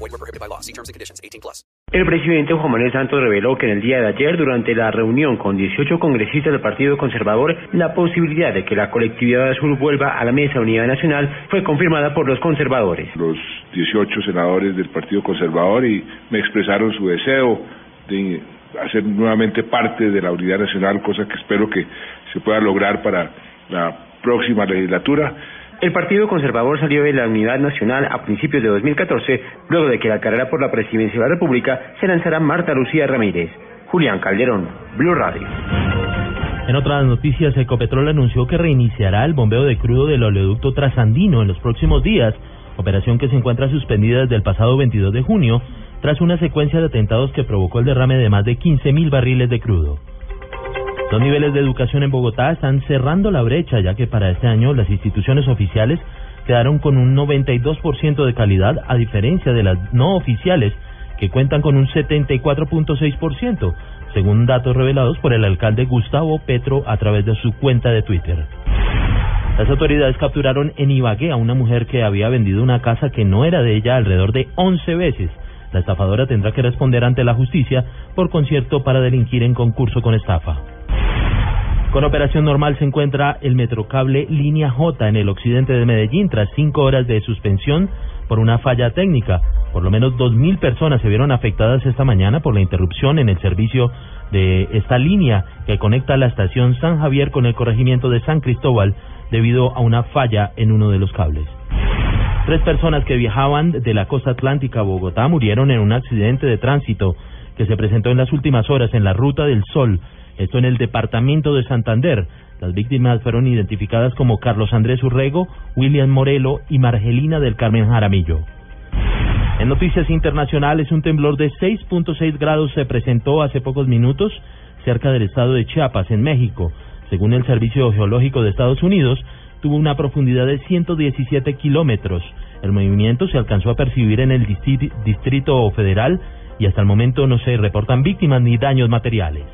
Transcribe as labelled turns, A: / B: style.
A: Void were prohibited by law. See terms and conditions. 18 plus.
B: El presidente Juan Manuel Santos reveló que en el día de ayer, durante la reunión con 18 congresistas del Partido Conservador, la posibilidad de que la colectividad azul vuelva a la Mesa de Unidad Nacional fue confirmada por los conservadores.
C: Los 18 senadores del Partido Conservador y me expresaron su deseo de hacer nuevamente parte de la unidad nacional, cosa que espero que se pueda lograr para la próxima legislatura.
B: El Partido Conservador salió de la Unidad Nacional a principios de 2014, luego de que la carrera por la presidencia de la República se lanzara Marta Lucía Ramírez. Julián Calderón, Blue Radio.
D: En otras noticias, Ecopetrol anunció que reiniciará el bombeo de crudo del oleoducto trasandino en los próximos días, operación que se encuentra suspendida desde el pasado 22 de junio, tras una secuencia de atentados que provocó el derrame de más de 15.000 barriles de crudo. Los niveles de educación en Bogotá están cerrando la brecha, ya que para este año las instituciones oficiales quedaron con un 92% de calidad, a diferencia de las no oficiales, que cuentan con un 74.6%, según datos revelados por el alcalde Gustavo Petro a través de su cuenta de Twitter. Las autoridades capturaron en Ibagué a una mujer que había vendido una casa que no era de ella alrededor de 11 veces. La estafadora tendrá que responder ante la justicia por concierto para delinquir en concurso con estafa. Con operación normal se encuentra el Metrocable Línea J en el occidente de Medellín tras cinco horas de suspensión por una falla técnica. Por lo menos dos mil personas se vieron afectadas esta mañana por la interrupción en el servicio de esta línea que conecta la estación San Javier con el corregimiento de San Cristóbal debido a una falla en uno de los cables. Tres personas que viajaban de la costa atlántica a Bogotá murieron en un accidente de tránsito que se presentó en las últimas horas en la Ruta del Sol esto en el departamento de Santander. Las víctimas fueron identificadas como Carlos Andrés Urrego, William Morelo y Margelina del Carmen Jaramillo. En noticias internacionales, un temblor de 6.6 grados se presentó hace pocos minutos cerca del estado de Chiapas, en México. Según el Servicio Geológico de Estados Unidos, tuvo una profundidad de 117 kilómetros. El movimiento se alcanzó a percibir en el Distrito Federal y hasta el momento no se reportan víctimas ni daños materiales.